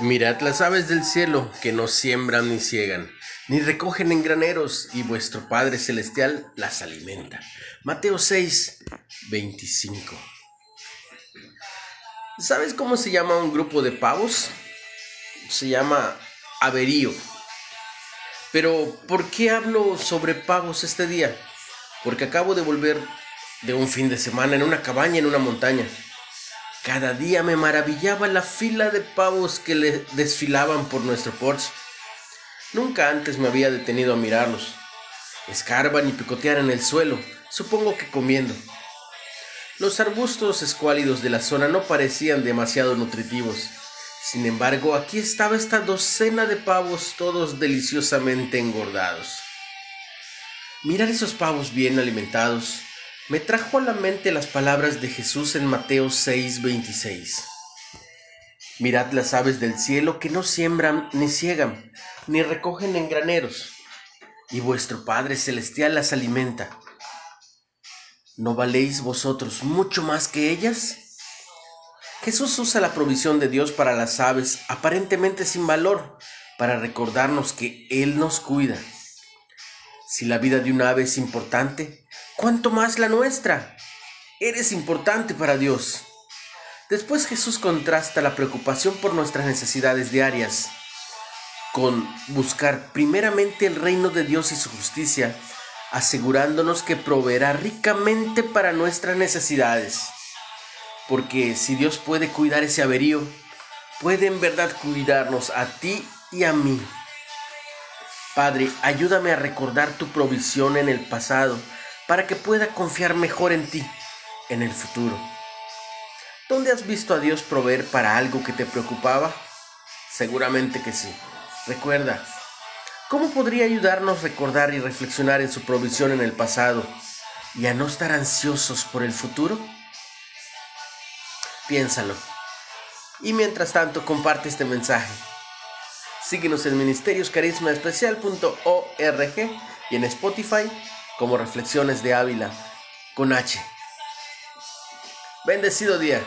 Mirad las aves del cielo que no siembran ni ciegan, ni recogen en graneros, y vuestro Padre Celestial las alimenta. Mateo 6, 25. ¿Sabes cómo se llama un grupo de pavos? Se llama averío. Pero, ¿por qué hablo sobre pavos este día? Porque acabo de volver de un fin de semana en una cabaña en una montaña. Cada día me maravillaba la fila de pavos que le desfilaban por nuestro porche. Nunca antes me había detenido a mirarlos. Escarban y picotean en el suelo, supongo que comiendo. Los arbustos escuálidos de la zona no parecían demasiado nutritivos. Sin embargo, aquí estaba esta docena de pavos todos deliciosamente engordados. Mirar esos pavos bien alimentados, me trajo a la mente las palabras de Jesús en Mateo 6:26. Mirad las aves del cielo que no siembran ni ciegan, ni recogen en graneros, y vuestro Padre Celestial las alimenta. ¿No valéis vosotros mucho más que ellas? Jesús usa la provisión de Dios para las aves, aparentemente sin valor, para recordarnos que Él nos cuida. Si la vida de un ave es importante, ¿Cuánto más la nuestra? Eres importante para Dios. Después Jesús contrasta la preocupación por nuestras necesidades diarias con buscar primeramente el reino de Dios y su justicia, asegurándonos que proveerá ricamente para nuestras necesidades. Porque si Dios puede cuidar ese averío, puede en verdad cuidarnos a ti y a mí. Padre, ayúdame a recordar tu provisión en el pasado para que pueda confiar mejor en ti en el futuro. ¿Dónde has visto a Dios proveer para algo que te preocupaba? Seguramente que sí. Recuerda, ¿cómo podría ayudarnos a recordar y reflexionar en su provisión en el pasado y a no estar ansiosos por el futuro? Piénsalo. Y mientras tanto, comparte este mensaje. Síguenos en ministerioscarismaespecial.org y en Spotify como Reflexiones de Ávila con H. Bendecido día.